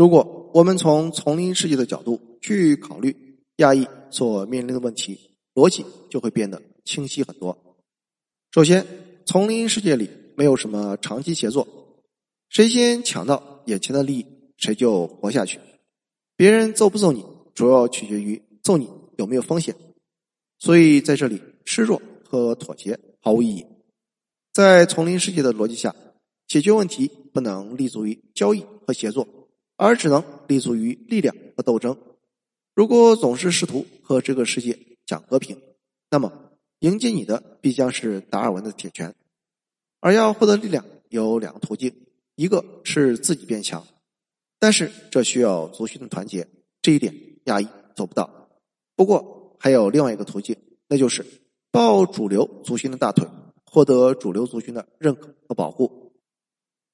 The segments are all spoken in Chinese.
如果我们从丛林世界的角度去考虑亚裔所面临的问题，逻辑就会变得清晰很多。首先，丛林世界里没有什么长期协作，谁先抢到眼前的利益，谁就活下去。别人揍不揍你，主要取决于揍你有没有风险。所以在这里，示弱和妥协毫无意义。在丛林世界的逻辑下，解决问题不能立足于交易和协作。而只能立足于力量和斗争。如果总是试图和这个世界讲和平，那么迎接你的必将是达尔文的铁拳。而要获得力量有两个途径：一个是自己变强，但是这需要族群的团结，这一点亚裔做不到。不过还有另外一个途径，那就是抱主流族群的大腿，获得主流族群的认可和保护。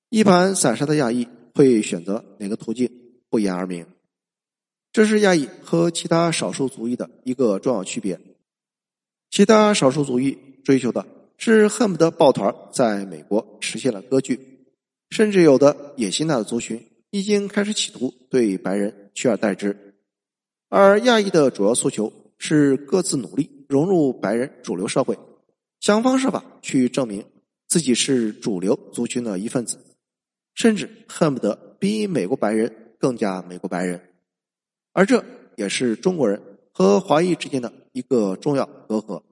一盘散沙的亚裔。会选择哪个途径不言而明，这是亚裔和其他少数族裔的一个重要区别。其他少数族裔追求的是恨不得抱团在美国实现了割据，甚至有的野心大的族群已经开始企图对白人取而代之。而亚裔的主要诉求是各自努力融入白人主流社会，想方设法去证明自己是主流族群的一份子。甚至恨不得比美国白人更加美国白人，而这也是中国人和华裔之间的一个重要隔阂，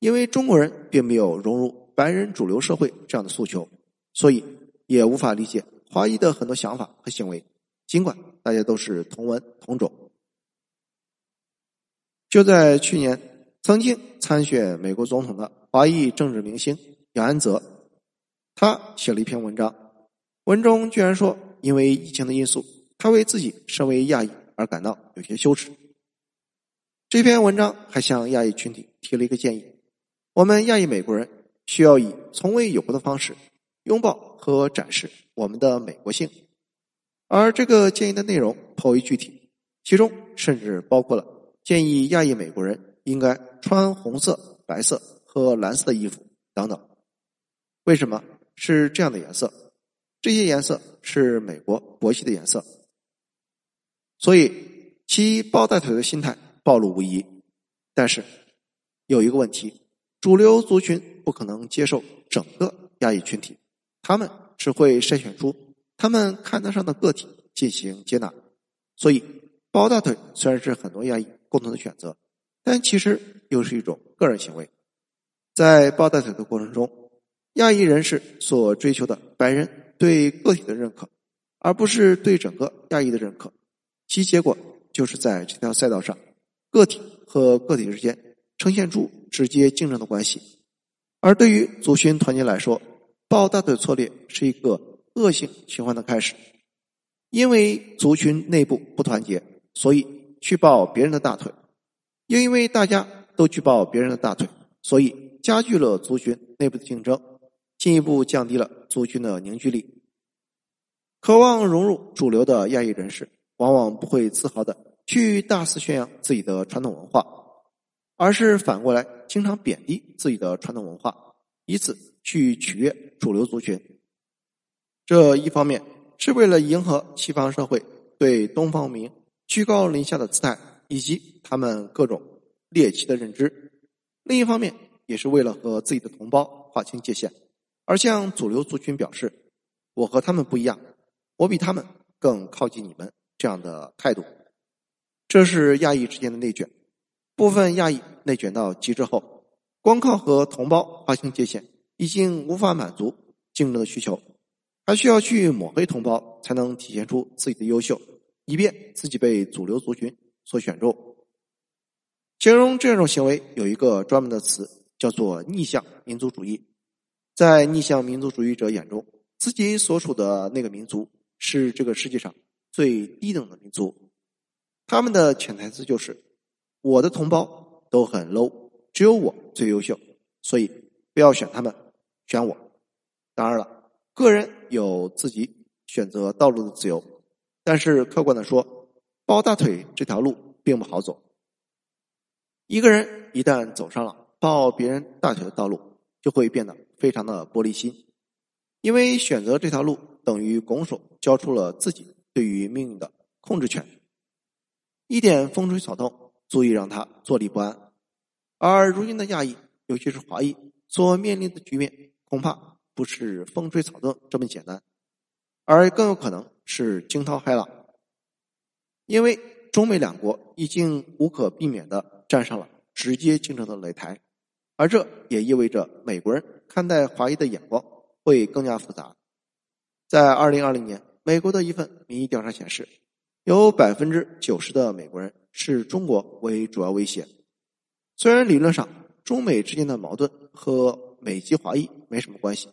因为中国人并没有融入白人主流社会这样的诉求，所以也无法理解华裔的很多想法和行为。尽管大家都是同文同种，就在去年，曾经参选美国总统的华裔政治明星杨安泽，他写了一篇文章。文中居然说，因为疫情的因素，他为自己身为亚裔而感到有些羞耻。这篇文章还向亚裔群体提了一个建议：我们亚裔美国人需要以从未有过的方式拥抱和展示我们的美国性。而这个建议的内容颇为具体，其中甚至包括了建议亚裔美国人应该穿红色、白色和蓝色的衣服等等。为什么是这样的颜色？这些颜色是美国国旗的颜色，所以其抱大腿的心态暴露无遗。但是有一个问题：主流族群不可能接受整个亚裔群体，他们只会筛选出他们看得上的个体进行接纳。所以抱大腿虽然是很多亚裔共同的选择，但其实又是一种个人行为。在抱大腿的过程中，亚裔人士所追求的白人。对个体的认可，而不是对整个亚裔的认可，其结果就是在这条赛道上，个体和个体之间呈现出直接竞争的关系。而对于族群团结来说，抱大腿错列是一个恶性循环的开始。因为族群内部不团结，所以去抱别人的大腿；又因为大家都去抱别人的大腿，所以加剧了族群内部的竞争。进一步降低了族群的凝聚力。渴望融入主流的亚裔人士，往往不会自豪的去大肆宣扬自己的传统文化，而是反过来经常贬低自己的传统文化，以此去取悦主流族群。这一方面是为了迎合西方社会对东方民居高临下的姿态以及他们各种猎奇的认知；另一方面也是为了和自己的同胞划清界限。而向主流族群表示，我和他们不一样，我比他们更靠近你们这样的态度，这是亚裔之间的内卷。部分亚裔内卷到极致后，光靠和同胞划清界限已经无法满足竞争的需求，还需要去抹黑同胞，才能体现出自己的优秀，以便自己被主流族群所选中。形容这种行为有一个专门的词，叫做逆向民族主义。在逆向民族主义者眼中，自己所处的那个民族是这个世界上最低等的民族。他们的潜台词就是：我的同胞都很 low，只有我最优秀，所以不要选他们，选我。当然了，个人有自己选择道路的自由，但是客观的说，抱大腿这条路并不好走。一个人一旦走上了抱别人大腿的道路，就会变得。非常的玻璃心，因为选择这条路等于拱手交出了自己对于命运的控制权。一点风吹草动，足以让他坐立不安。而如今的亚裔，尤其是华裔，所面临的局面，恐怕不是风吹草动这么简单，而更有可能是惊涛骇浪。因为中美两国已经无可避免的站上了直接竞争的擂台，而这也意味着美国人看待华裔的眼光会更加复杂。在二零二零年，美国的一份民意调查显示。有百分之九十的美国人视中国为主要威胁。虽然理论上中美之间的矛盾和美籍华裔没什么关系，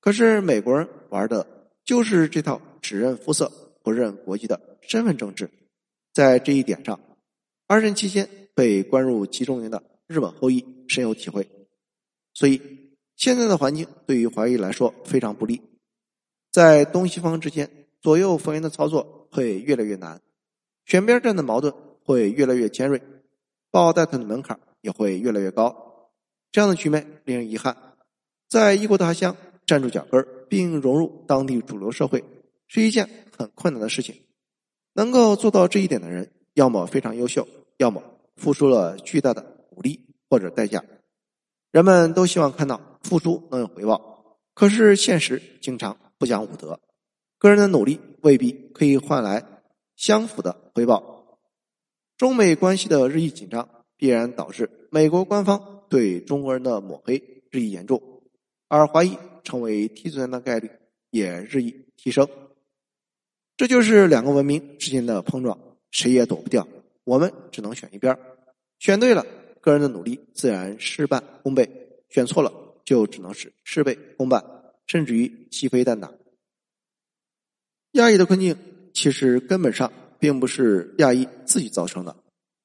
可是美国人玩的就是这套只认肤色不认国籍的身份政治。在这一点上，二战期间被关入集中营的日本后裔深有体会。所以，现在的环境对于华裔来说非常不利，在东西方之间左右逢源的操作。会越来越难，选边站的矛盾会越来越尖锐，报带头的门槛也会越来越高。这样的局面令人遗憾。在异国他乡站住脚跟并融入当地主流社会是一件很困难的事情。能够做到这一点的人，要么非常优秀，要么付出了巨大的努力或者代价。人们都希望看到付出能有回报，可是现实经常不讲武德。个人的努力未必可以换来相符的回报。中美关系的日益紧张，必然导致美国官方对中国人的抹黑日益严重，而华裔成为替罪羊的概率也日益提升。这就是两个文明之间的碰撞，谁也躲不掉。我们只能选一边，选对了，个人的努力自然事半功倍；选错了，就只能是事倍功半，甚至于鸡飞蛋打。亚裔的困境其实根本上并不是亚裔自己造成的，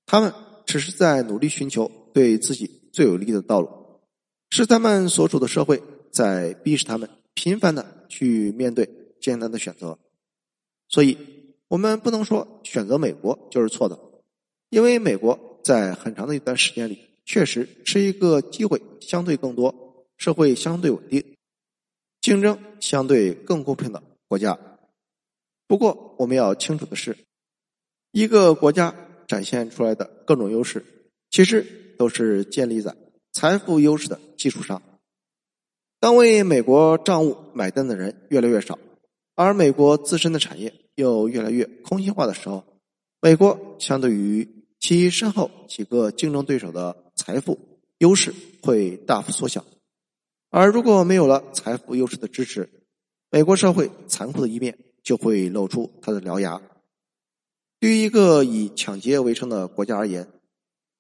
他们只是在努力寻求对自己最有利的道路，是他们所处的社会在逼使他们频繁的去面对艰难的选择。所以，我们不能说选择美国就是错的，因为美国在很长的一段时间里确实是一个机会相对更多、社会相对稳定、竞争相对更公平的国家。不过，我们要清楚的是，一个国家展现出来的各种优势，其实都是建立在财富优势的基础上。当为美国账务买单的人越来越少，而美国自身的产业又越来越空心化的时候，美国相对于其身后几个竞争对手的财富优势会大幅缩小。而如果没有了财富优势的支持，美国社会残酷的一面。就会露出他的獠牙。对于一个以抢劫为生的国家而言，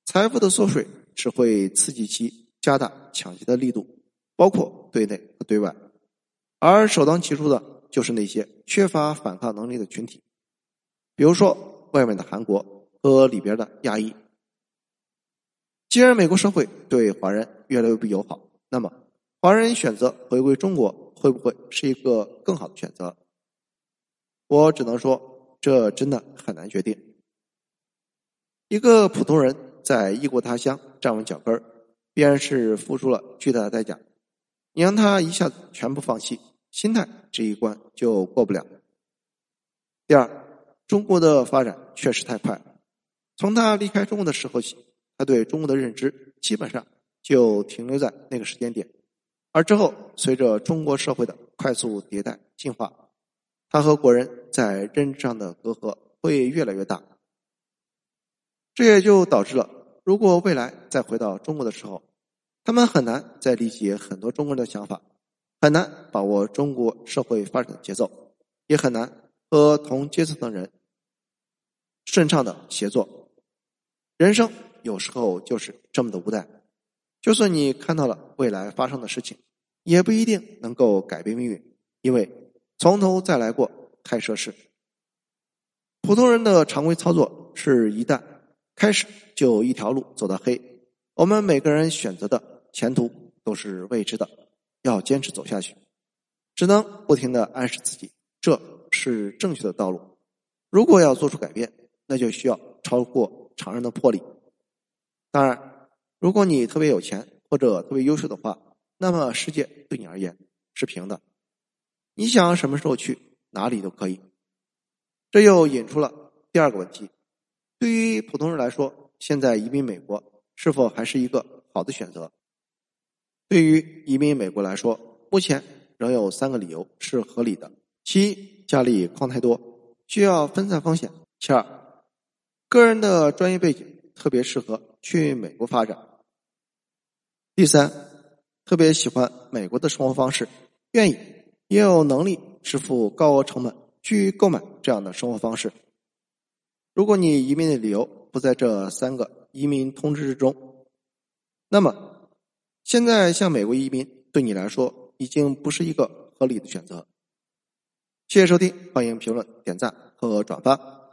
财富的缩水只会刺激其加大抢劫的力度，包括对内和对外。而首当其冲的就是那些缺乏反抗能力的群体，比如说外面的韩国和里边的亚裔。既然美国社会对华人越来越不友好，那么华人选择回归中国，会不会是一个更好的选择？我只能说，这真的很难决定。一个普通人在异国他乡站稳脚跟，必然是付出了巨大的代价。你让他一下子全部放弃，心态这一关就过不了。第二，中国的发展确实太快，从他离开中国的时候起，他对中国的认知基本上就停留在那个时间点，而之后随着中国社会的快速迭代进化。他和国人在认知上的隔阂会越来越大，这也就导致了，如果未来再回到中国的时候，他们很难再理解很多中国人的想法，很难把握中国社会发展的节奏，也很难和同阶层的人顺畅的协作。人生有时候就是这么的无奈，就算你看到了未来发生的事情，也不一定能够改变命运，因为。从头再来过太奢侈。普通人的常规操作是一旦开始就一条路走到黑。我们每个人选择的前途都是未知的，要坚持走下去，只能不停的暗示自己这是正确的道路。如果要做出改变，那就需要超过常人的魄力。当然，如果你特别有钱或者特别优秀的话，那么世界对你而言是平的。你想什么时候去哪里都可以。这又引出了第二个问题：对于普通人来说，现在移民美国是否还是一个好的选择？对于移民美国来说，目前仍有三个理由是合理的：其一，家里矿太多，需要分散风险；其二，个人的专业背景特别适合去美国发展；第三，特别喜欢美国的生活方式，愿意也有能力支付高额成本去购买这样的生活方式。如果你移民的理由不在这三个移民通知之中，那么。现在向美国移民对你来说已经不是一个合理的选择。谢谢收听，欢迎评论、点赞和转发。